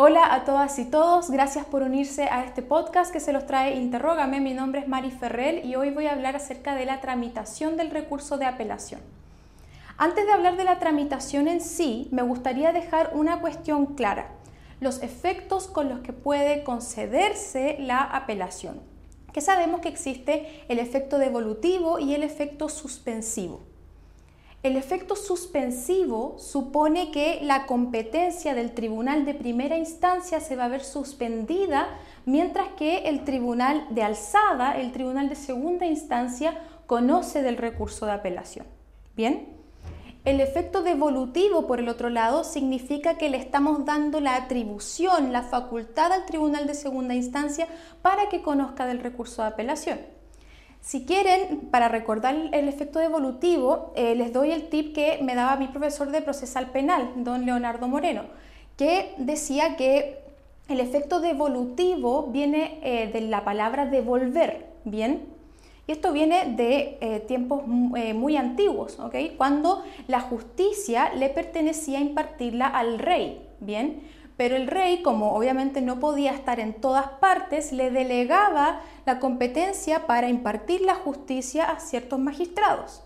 Hola a todas y todos, gracias por unirse a este podcast que se los trae Interrógame. Mi nombre es Mari Ferrell y hoy voy a hablar acerca de la tramitación del recurso de apelación. Antes de hablar de la tramitación en sí, me gustaría dejar una cuestión clara, los efectos con los que puede concederse la apelación. Que sabemos que existe el efecto devolutivo y el efecto suspensivo. El efecto suspensivo supone que la competencia del tribunal de primera instancia se va a ver suspendida, mientras que el tribunal de alzada, el tribunal de segunda instancia, conoce del recurso de apelación. Bien, el efecto devolutivo, por el otro lado, significa que le estamos dando la atribución, la facultad al tribunal de segunda instancia para que conozca del recurso de apelación. Si quieren, para recordar el efecto devolutivo, eh, les doy el tip que me daba mi profesor de procesal penal, don Leonardo Moreno, que decía que el efecto devolutivo viene eh, de la palabra devolver, ¿bien? Y esto viene de eh, tiempos muy antiguos, ¿ok? Cuando la justicia le pertenecía impartirla al rey, ¿bien? Pero el rey, como obviamente no podía estar en todas partes, le delegaba la competencia para impartir la justicia a ciertos magistrados.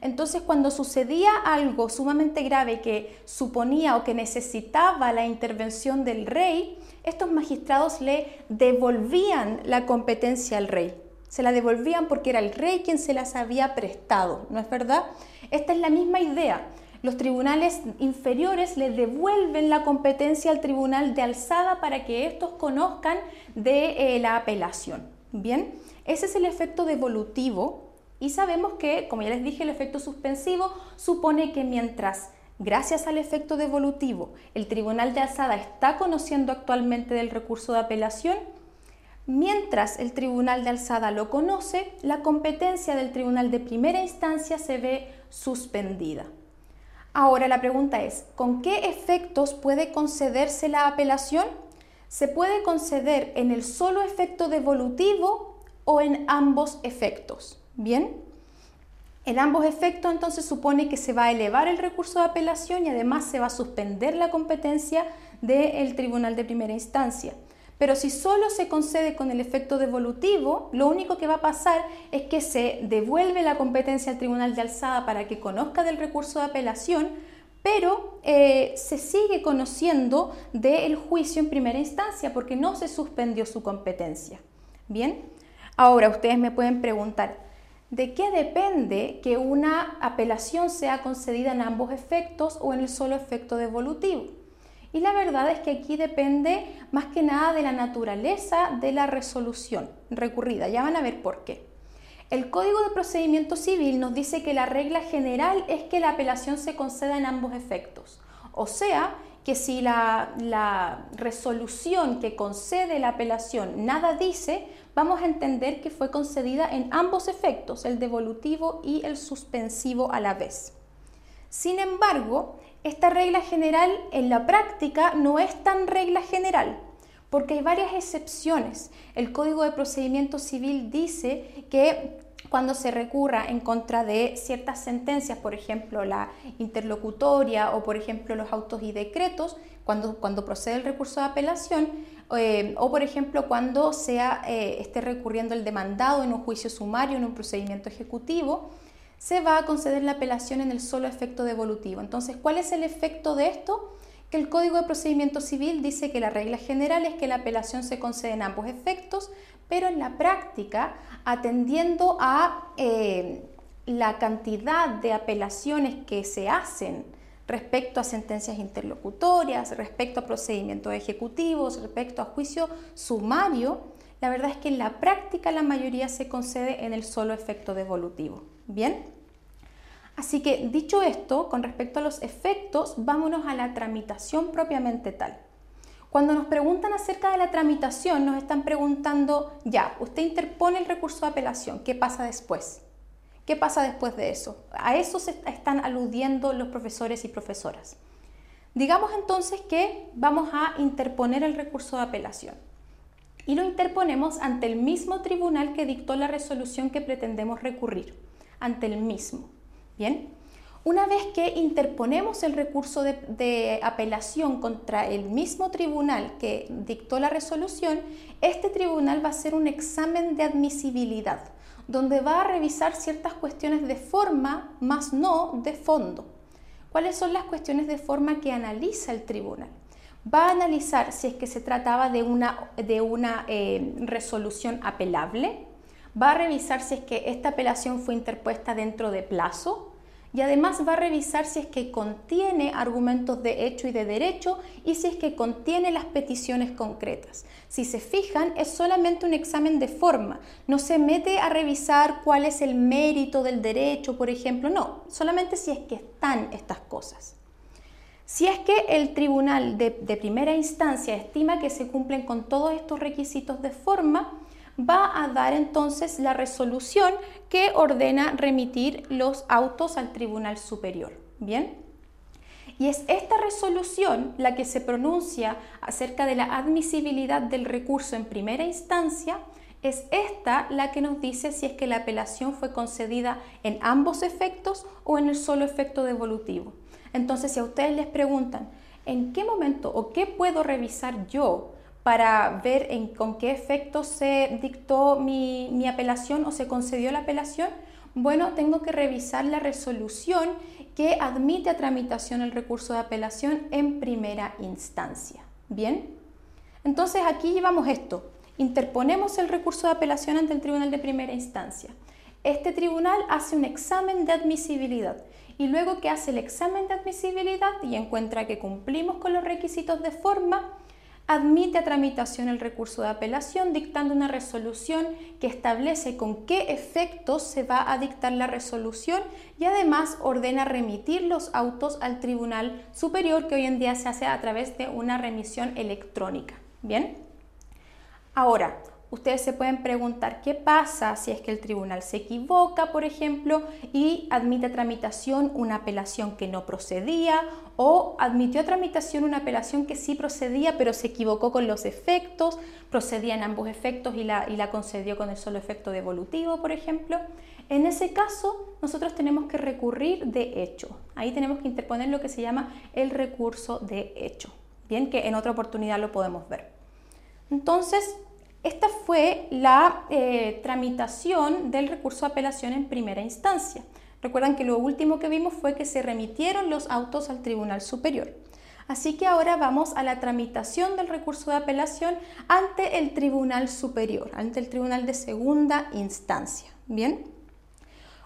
Entonces, cuando sucedía algo sumamente grave que suponía o que necesitaba la intervención del rey, estos magistrados le devolvían la competencia al rey. Se la devolvían porque era el rey quien se las había prestado, ¿no es verdad? Esta es la misma idea los tribunales inferiores le devuelven la competencia al tribunal de alzada para que estos conozcan de eh, la apelación. Bien, ese es el efecto devolutivo y sabemos que, como ya les dije, el efecto suspensivo supone que mientras Gracias al efecto devolutivo, el Tribunal de Alzada está conociendo actualmente del recurso de apelación. Mientras el Tribunal de Alzada lo conoce, la competencia del Tribunal de Primera Instancia se ve suspendida. Ahora la pregunta es, ¿con qué efectos puede concederse la apelación? ¿Se puede conceder en el solo efecto devolutivo o en ambos efectos? Bien, en ambos efectos entonces supone que se va a elevar el recurso de apelación y además se va a suspender la competencia del tribunal de primera instancia. Pero si solo se concede con el efecto devolutivo, lo único que va a pasar es que se devuelve la competencia al tribunal de alzada para que conozca del recurso de apelación, pero eh, se sigue conociendo del juicio en primera instancia porque no se suspendió su competencia. Bien, ahora ustedes me pueden preguntar, ¿de qué depende que una apelación sea concedida en ambos efectos o en el solo efecto devolutivo? Y la verdad es que aquí depende más que nada de la naturaleza de la resolución recurrida. Ya van a ver por qué. El Código de Procedimiento Civil nos dice que la regla general es que la apelación se conceda en ambos efectos. O sea, que si la, la, resolución que concede la apelación nada dice, vamos a entender que fue concedida en ambos efectos, el devolutivo y el suspensivo a la vez. Sin embargo, esta regla general en la práctica no es tan regla general, porque hay varias excepciones. El Código de Procedimiento Civil dice que cuando se recurra en contra de ciertas sentencias, por ejemplo la interlocutoria o por ejemplo los autos y decretos, cuando, cuando procede el recurso de apelación, eh, o por ejemplo cuando sea, eh, esté recurriendo el demandado en un juicio sumario, en un procedimiento ejecutivo, se va a conceder la apelación en el solo efecto devolutivo. Entonces, ¿cuál es el efecto de esto? Que el Código de Procedimiento Civil dice que la regla general es que la apelación se concede en ambos efectos, pero en la práctica, atendiendo a eh, la cantidad de apelaciones que se hacen respecto a sentencias interlocutorias, respecto a procedimientos ejecutivos, respecto a juicio sumario, la verdad es que en la práctica la mayoría se concede en el solo efecto devolutivo. Bien, así que dicho esto, con respecto a los efectos, vámonos a la tramitación propiamente tal. Cuando nos preguntan acerca de la tramitación, nos están preguntando, ya, usted interpone el recurso de apelación, ¿qué pasa después? ¿Qué pasa después de eso? A eso se están aludiendo los profesores y profesoras. Digamos entonces que vamos a interponer el recurso de apelación y lo interponemos ante el mismo tribunal que dictó la resolución que pretendemos recurrir ante el mismo. Bien, Una vez que interponemos el recurso de, apelación contra el mismo tribunal que dictó la resolución, este tribunal va a hacer un examen de admisibilidad, donde va a revisar ciertas cuestiones de forma, más no de fondo. ¿Cuáles son las cuestiones de forma que analiza el tribunal? Va a analizar si es que se trataba de una, de una eh, resolución apelable, va a revisar si es que esta apelación fue interpuesta dentro de plazo, y además va a revisar si es que contiene argumentos de hecho y de derecho y si es que contiene las peticiones concretas. Si se fijan, es solamente un examen de forma, no se mete a revisar cuál es el mérito del derecho, por ejemplo, no, solamente si es que están estas cosas. Si es que el tribunal de, de primera instancia estima que se cumplen con todos estos requisitos de forma, va a dar entonces la resolución que ordena remitir los autos al Tribunal Superior. Bien. Y es esta resolución la que se pronuncia acerca de la admisibilidad del recurso en primera instancia. Es esta la que nos dice si es que la apelación fue concedida en ambos efectos o en el solo efecto devolutivo. Entonces, si a ustedes les preguntan, ¿en qué momento o qué puedo revisar yo para ver en, con qué efecto se dictó mi, mi apelación o se concedió la apelación, bueno, tengo que revisar la resolución que admite a tramitación el recurso de apelación en primera instancia. Bien, entonces aquí llevamos esto. Interponemos el recurso de apelación ante el tribunal de primera instancia. Este tribunal hace un examen de admisibilidad y luego que hace el examen de admisibilidad y encuentra que cumplimos con los requisitos de forma, admite a tramitación el recurso de apelación dictando una resolución que establece con qué efectos se va a dictar la resolución y además ordena remitir los autos al Tribunal Superior que hoy en día se hace a través de una remisión electrónica. Bien. Ahora, ustedes se pueden preguntar qué pasa si es que el tribunal se equivoca, por ejemplo, y admite tramitación una apelación que no procedía o admitió tramitación una apelación que sí procedía pero se equivocó con los efectos, procedía en ambos efectos y la, y la concedió con el solo efecto devolutivo, por ejemplo. En ese caso, nosotros tenemos que recurrir de hecho. Ahí tenemos que interponer lo que se llama el recurso de hecho. Bien, que en otra oportunidad lo podemos ver. Entonces, esta fue la eh, tramitación del recurso de apelación en primera instancia. Recuerdan que lo último que vimos fue que se remitieron los autos al Tribunal Superior. Así que ahora vamos a la tramitación del recurso de apelación ante el Tribunal Superior, ante el Tribunal de Segunda Instancia. Bien.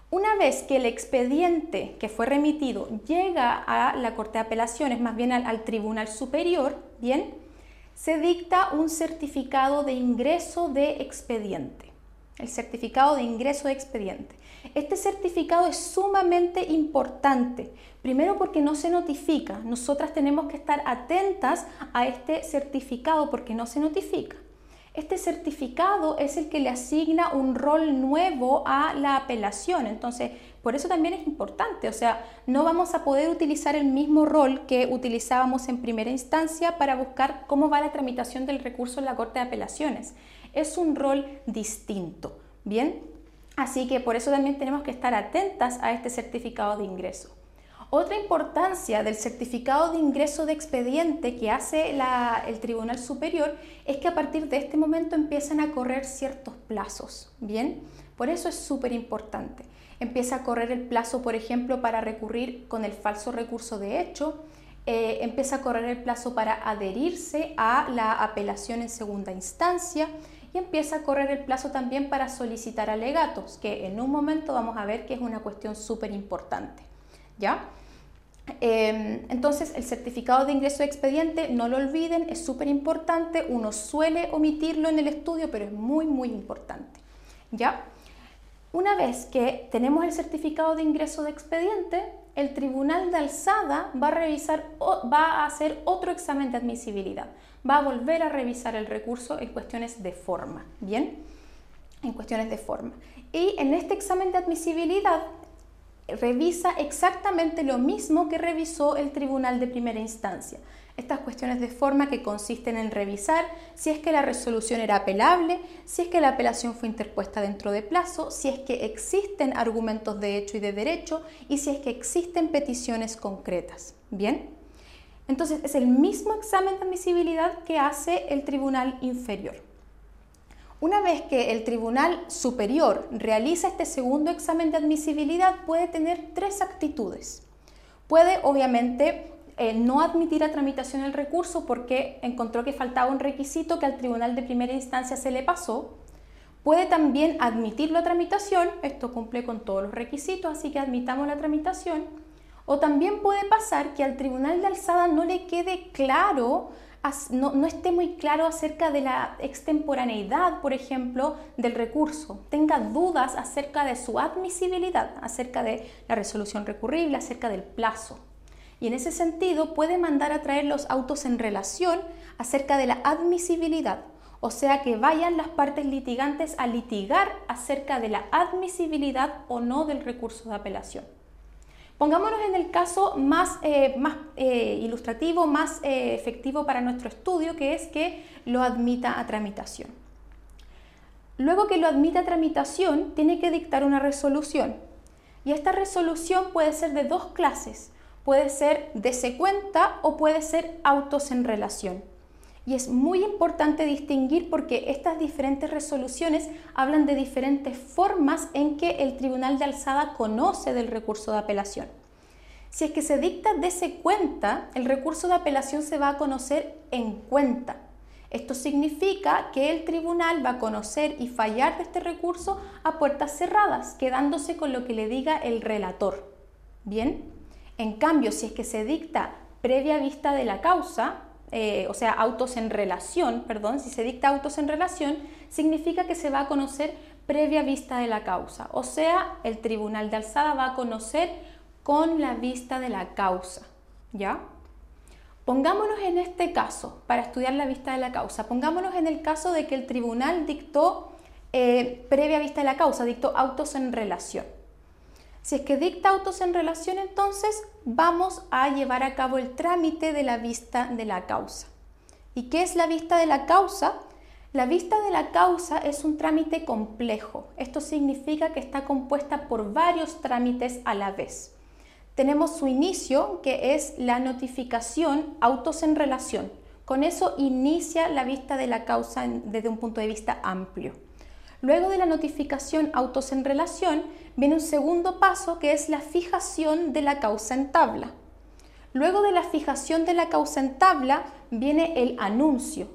Una vez que el expediente que fue remitido llega a la Corte de Apelaciones, más bien al, al Tribunal Superior, bien, se dicta un certificado de ingreso de expediente. El certificado de ingreso de expediente. Este certificado es sumamente importante. Primero porque no se notifica. Nosotras tenemos que estar atentas a este certificado porque no se notifica. Este certificado es el que le asigna un rol nuevo a la apelación. Entonces, por eso también es importante. O sea, no vamos a poder utilizar el mismo rol que utilizábamos en primera instancia para buscar cómo va la tramitación del recurso en la Corte de Apelaciones. Es un rol distinto. Bien, así que por eso también tenemos que estar atentas a este certificado de ingreso. Otra importancia del certificado de ingreso de expediente que hace el Tribunal Superior es que a partir de este momento empiezan a correr ciertos plazos, ¿bien? Por eso es súper importante. Empieza a correr el plazo, por ejemplo, para recurrir con el falso recurso de hecho, eh, empieza a correr el plazo para adherirse a la apelación en segunda instancia y empieza a correr el plazo también para solicitar alegatos, que en un momento vamos a ver que es una cuestión súper importante. ¿Ya? Em, entonces, el certificado de ingreso de expediente, no lo olviden, es súper importante. Uno suele omitirlo en el estudio, pero es muy, muy importante. ¿Ya? Una vez que tenemos el certificado de ingreso de expediente, el tribunal de alzada va a revisar, va a hacer otro examen de admisibilidad. Va a volver a revisar el recurso en cuestiones de forma. ¿Bien? En cuestiones de forma. Y en este examen de admisibilidad, revisa exactamente lo mismo que revisó el tribunal de primera instancia. Estas cuestiones de forma que consisten en revisar si es que la resolución era apelable, si es que la apelación fue interpuesta dentro de plazo, si es que existen argumentos de hecho y de derecho y si es que existen peticiones concretas. Bien, entonces es el mismo examen de admisibilidad que hace el tribunal inferior. Una vez que el tribunal superior realiza este segundo examen de admisibilidad, puede tener tres actitudes. Puede, obviamente, eh, no admitir a tramitación el recurso porque encontró que faltaba un requisito que al tribunal de primera instancia se le pasó. Puede también admitirlo a tramitación, esto cumple con todos los requisitos, así que admitamos la tramitación. O también puede pasar que al tribunal de alzada no le quede claro, no, no esté muy claro acerca de la extemporaneidad, por ejemplo, del recurso, tenga dudas acerca de su admisibilidad, acerca de la resolución recurrible, acerca del plazo y en ese sentido puede mandar a traer los autos en relación acerca de la admisibilidad, o sea que vayan las partes litigantes a litigar acerca de la admisibilidad o no del recurso de apelación. Pongámonos en el caso más, eh, más eh, ilustrativo, más eh, efectivo para nuestro estudio, que es que lo admita a tramitación. Luego que lo admita a tramitación, tiene que dictar una resolución. Y esta resolución puede ser de dos clases puede ser de cuenta o puede ser autos en relación. Y es muy importante distinguir porque estas diferentes resoluciones hablan de diferentes formas en que el tribunal de alzada conoce del recurso de apelación. Si es que se dicta de cuenta, el recurso de apelación se va a conocer en cuenta. Esto significa que el tribunal va a conocer y fallar de este recurso a puertas cerradas, quedándose con lo que le diga el relator. Bien, en cambio, si es que se dicta previa vista de la causa, eh, o sea, autos en relación, perdón, si se dicta autos en relación, significa que se va a conocer previa vista de la causa, o sea, el tribunal de alzada va a conocer con la vista de la causa, ¿ya? Pongámonos en este caso, para estudiar la vista de la causa, pongámonos en el caso de que el tribunal dictó eh, previa vista de la causa, dictó autos en relación. Si es que dicta autos en relación, entonces vamos a llevar a cabo el trámite de la vista de la causa. ¿Y qué es la vista de la causa? La vista de la causa es un trámite complejo. Esto significa que está compuesta por varios trámites a la vez. Tenemos su inicio, que es la notificación autos en relación. Con eso inicia la vista de la causa desde un punto de vista amplio. Luego de la notificación autos en relación, viene un segundo paso que es la fijación de la causa en tabla. Luego de la fijación de la causa en tabla viene el anuncio.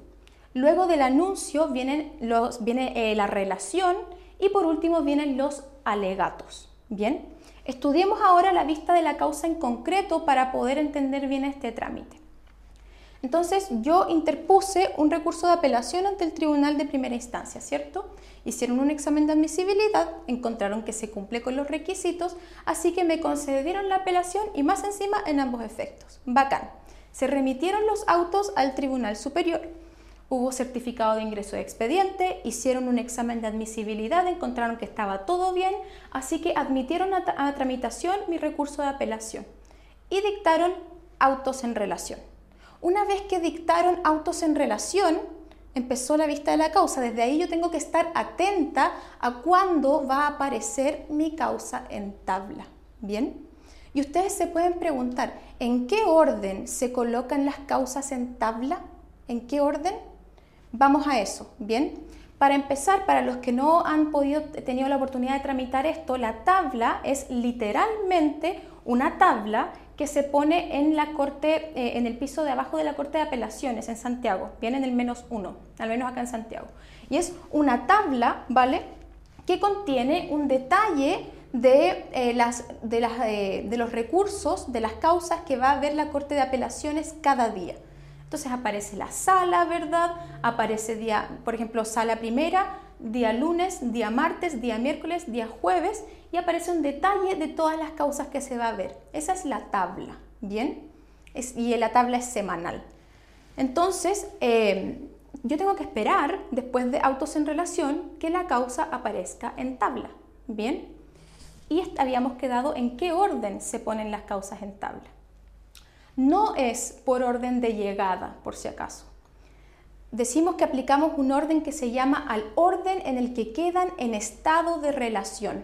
Luego del anuncio vienen los, viene eh, la relación y por último vienen los alegatos. Bien, estudiemos ahora la vista de la causa en concreto para poder entender bien este trámite. Entonces yo interpuse un recurso de apelación ante el tribunal de primera instancia, ¿cierto? Hicieron un examen de admisibilidad, encontraron que se cumple con los requisitos, así que me concedieron la apelación y más encima en ambos efectos. Bacán. Se remitieron los autos al tribunal superior. Hubo certificado de ingreso de expediente, hicieron un examen de admisibilidad, encontraron que estaba todo bien, así que admitieron a, a tramitación mi recurso de apelación y dictaron autos en relación. Una vez que dictaron autos en relación, empezó la vista de la causa. Desde ahí yo tengo que estar atenta a cuándo va a aparecer mi causa en tabla. ¿Bien? Y ustedes se pueden preguntar, ¿en qué orden se colocan las causas en tabla? ¿En qué orden? Vamos a eso, ¿bien? Para empezar, para los que no han podido, tenido la oportunidad de tramitar esto, la tabla es literalmente una tabla que se pone en la corte, eh, en el piso de abajo de la corte de apelaciones en Santiago, viene en el menos uno, al menos acá en Santiago. Y es una tabla, ¿vale? Que contiene un detalle de, eh, las, de, las, eh, de los recursos, de las causas que va a ver la corte de apelaciones cada día. Entonces aparece la sala, ¿verdad? Aparece día, por ejemplo, sala primera, día lunes, día martes, día miércoles, día jueves y aparece un detalle de todas las causas que se va a ver. Esa es la tabla, ¿bien? y la tabla es semanal. Entonces, eh, yo tengo que esperar, después de autos en relación, que la causa aparezca en tabla, ¿bien? Y habíamos quedado en qué orden se ponen las causas en tabla. No es por orden de llegada, por si acaso. Decimos que aplicamos un orden que se llama al orden en el que quedan en estado de relación.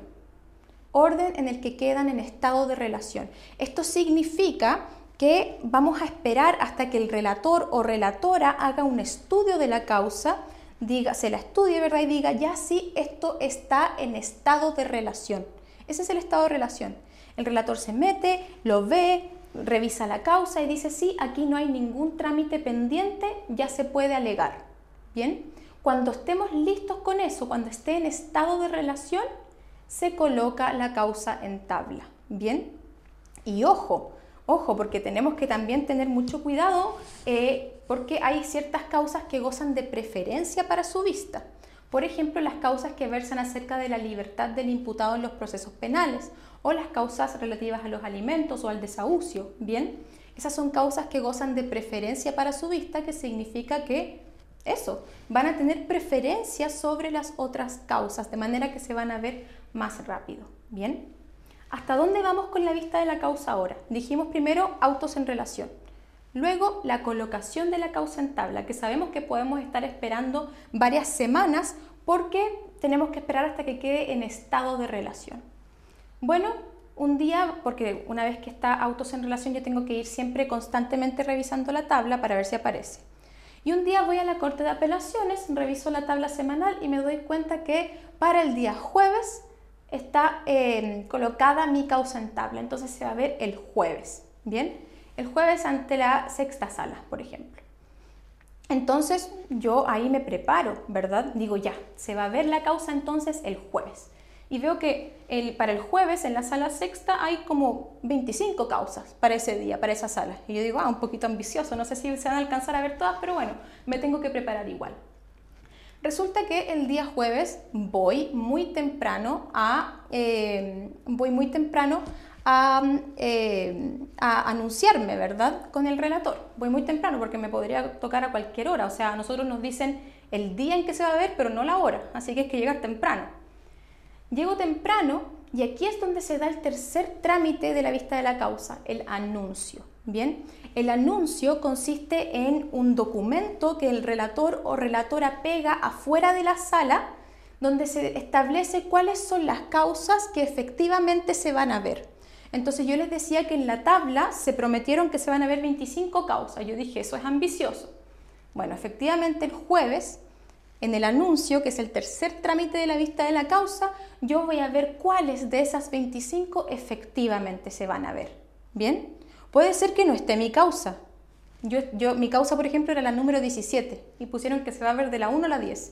Orden en el que quedan en estado de relación. Esto significa que vamos a esperar hasta que el relator o relatora haga un estudio de la causa, diga, se la estudie, ¿verdad? Y diga, ya sí, esto está en estado de relación. Ese es el estado de relación. El relator se mete, lo ve, revisa la causa y dice, sí, aquí no hay ningún trámite pendiente, ya se puede alegar. Bien, cuando estemos listos con eso, cuando esté en estado de relación, se coloca la causa en tabla. Bien, y ojo, Ojo, porque tenemos que también tener mucho cuidado eh, porque hay ciertas causas que gozan de preferencia para su vista. Por ejemplo, las causas que versan acerca de la libertad del imputado en los procesos penales o las causas relativas a los alimentos o al desahucio. Bien, esas son causas que gozan de preferencia para su vista, que significa que eso, van a tener preferencia sobre las otras causas, de manera que se van a ver más rápido. Bien. ¿Hasta dónde vamos con la vista de la causa ahora? Dijimos primero autos en relación. Luego la colocación de la causa en tabla, que sabemos que podemos estar esperando varias semanas porque tenemos que esperar hasta que quede en estado de relación. Bueno, un día, porque una vez que está autos en relación yo tengo que ir siempre constantemente revisando la tabla para ver si aparece. Y un día voy a la Corte de Apelaciones, reviso la tabla semanal y me doy cuenta que para el día jueves está eh, colocada mi causa en tabla, entonces se va a ver el jueves, ¿bien? El jueves ante la sexta sala, por ejemplo. Entonces yo ahí me preparo, ¿verdad? Digo ya, se va a ver la causa entonces el jueves. Y veo que para el jueves en la sala sexta hay como 25 causas para ese día, para esa sala. Y yo digo, ah, un poquito ambicioso, no sé si se van a alcanzar a ver todas, pero bueno, me tengo que preparar igual. Resulta que el día jueves voy muy temprano a, eh, voy muy temprano eh, a, anunciarme, ¿verdad? Con el relator. Voy muy temprano porque me podría tocar a cualquier hora. O sea, a nosotros nos dicen el día en que se va a ver, pero no la hora. Así que hay que llegar temprano. Llego temprano y aquí es donde se da el tercer trámite de la vista de la causa, el anuncio. Bien, el anuncio consiste en un documento que el relator o relatora pega afuera de la sala donde se establece cuáles son las causas que efectivamente se van a ver. Entonces yo les decía que en la tabla se prometieron que se van a ver 25 causas. Yo dije, eso es ambicioso. Bueno, efectivamente el jueves, en el anuncio, que es el tercer trámite de la vista de la causa, yo voy a ver cuáles de esas 25 efectivamente se van a ver. ¿Bien? Puede ser que no esté mi causa. Yo, mi causa, por ejemplo, era la número 17 y pusieron que se va a ver de la 1 a la 10.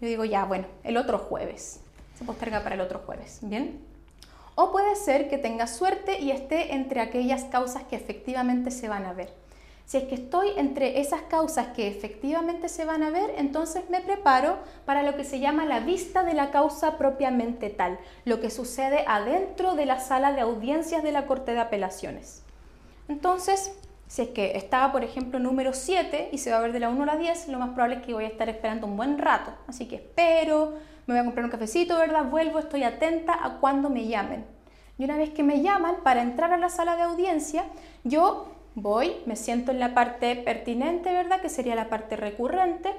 Yo digo, ya, bueno, el otro jueves. Se posterga para el otro jueves, ¿bien? O puede ser que tenga suerte y esté entre aquellas causas que efectivamente se van a ver. Si es que estoy entre esas causas que efectivamente se van a ver, entonces me preparo para lo que se llama la vista de la causa propiamente tal, lo que sucede adentro de la sala de audiencias de la Corte de Apelaciones. Entonces, si es que estaba, por ejemplo, número 7 y se va a ver de la 1 a la 10, lo más probable es que voy a estar esperando un buen rato. Así que espero, me voy a comprar un cafecito, ¿verdad? Vuelvo, estoy atenta a cuando me llamen. Y una vez que me llaman para entrar a la sala de audiencia, yo voy, me siento en la parte pertinente, ¿verdad? Que sería la parte recurrente.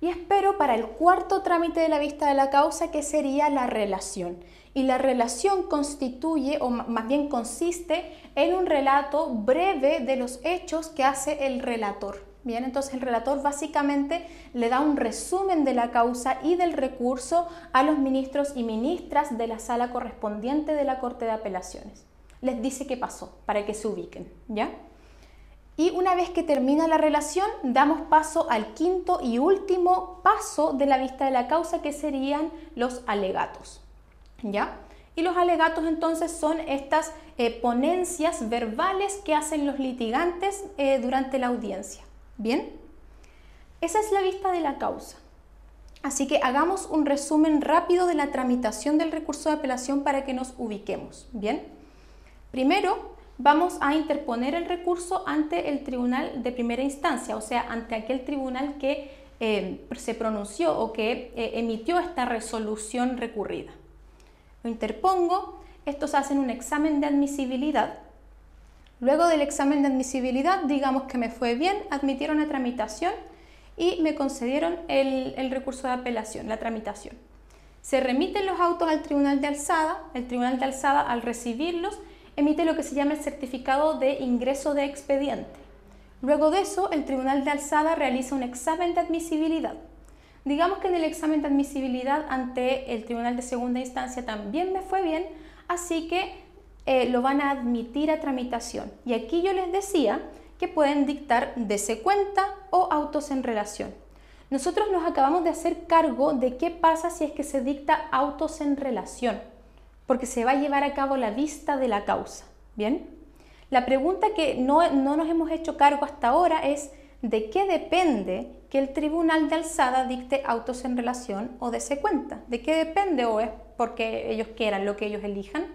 Y espero para el cuarto trámite de la vista de la causa, que sería la relación y la relación constituye, o más bien consiste, en un relato breve de los hechos que hace el relator. Bien, entonces el relator básicamente le da un resumen de la causa y del recurso a los ministros y ministras de la sala correspondiente de la Corte de Apelaciones. Les dice qué pasó para que se ubiquen, ¿ya? Y una vez que termina la relación, damos paso al quinto y último paso de la vista de la causa, que serían los alegatos. ¿Ya? Y los alegatos entonces son estas eh, ponencias verbales que hacen los litigantes eh, durante la audiencia. ¿Bien? Esa es la vista de la causa. Así que hagamos un resumen rápido de la tramitación del recurso de apelación para que nos ubiquemos. Bien. Primero, vamos a interponer el recurso ante el tribunal de primera instancia, o sea, ante aquel tribunal que eh, se pronunció o que emitió esta resolución recurrida interpongo, estos hacen un examen de admisibilidad, Luego del examen de admisibilidad, digamos que me fue bien, admitieron la tramitación y me concedieron el, recurso de apelación, la tramitación. Se remiten los autos al tribunal de alzada, el tribunal de alzada al recibirlos emite lo que se llama el certificado de ingreso de expediente. Luego de eso, el tribunal de alzada realiza un examen de admisibilidad. Digamos que en el examen de admisibilidad ante el tribunal de segunda instancia también me fue bien, así que eh, lo van a admitir a tramitación. Y aquí yo les decía que pueden dictar dese cuenta o autos en relación. Nosotros nos acabamos de hacer cargo de qué pasa si es que se dicta autos en relación, porque se va a llevar a cabo la vista de la causa. ¿Bien? La pregunta que no, no nos hemos hecho cargo hasta ahora es de qué depende que el tribunal de alzada dicte autos en relación o dese cuenta. ¿De qué depende o es porque ellos quieran lo que ellos elijan?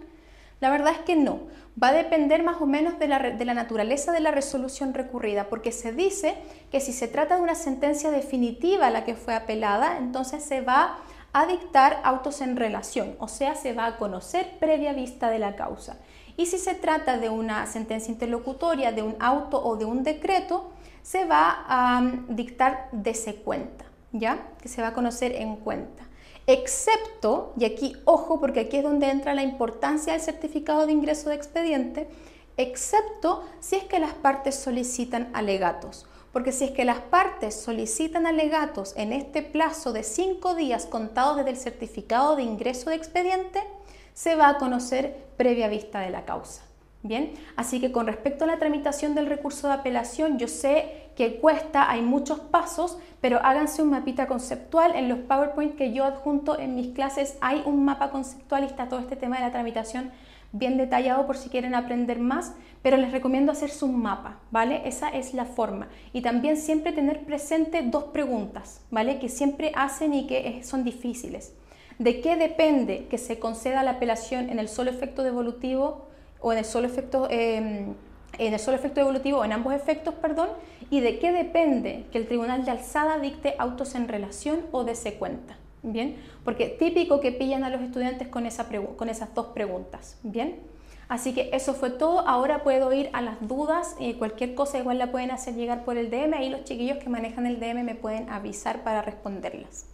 La verdad es que no. Va a depender más o menos de la, de la, naturaleza de la resolución recurrida, porque se dice que si se trata de una sentencia definitiva a la que fue apelada, entonces se va a dictar autos en relación, o sea, se va a conocer previa vista de la causa. Y si se trata de una sentencia interlocutoria, de un auto o de un decreto, se va a um, dictar de cuenta, ¿ya? Que se va a conocer en cuenta excepto, y aquí ojo porque aquí es donde entra la importancia del certificado de ingreso de expediente, excepto si es que las partes solicitan alegatos. Porque si es que las partes solicitan alegatos en este plazo de cinco días contados desde el certificado de ingreso de expediente, se va a conocer previa vista de la causa. Bien, así que con respecto a la tramitación del recurso de apelación, yo sé que cuesta, hay muchos pasos, pero háganse un mapita conceptual. En los PowerPoint que yo adjunto en mis clases hay un mapa conceptual y está todo este tema de la tramitación bien detallado por si quieren aprender más, pero les recomiendo hacerse un mapa, ¿vale? Esa es la forma. Y también siempre tener presente dos preguntas, ¿vale? Que siempre hacen y que son difíciles. ¿De qué depende que se conceda la apelación en el solo efecto devolutivo o en el solo efecto, em, en el solo efecto evolutivo en ambos efectos, perdón, y de qué depende que el tribunal de alzada dicte autos en relación o de cuenta. Bien, porque típico que pillan a los estudiantes con, esa con esas dos preguntas. Bien, así que eso fue todo. Ahora puedo ir a las dudas y cualquier cosa igual la pueden hacer llegar por el DM. Ahí los chiquillos que manejan el DM me pueden avisar para responderlas.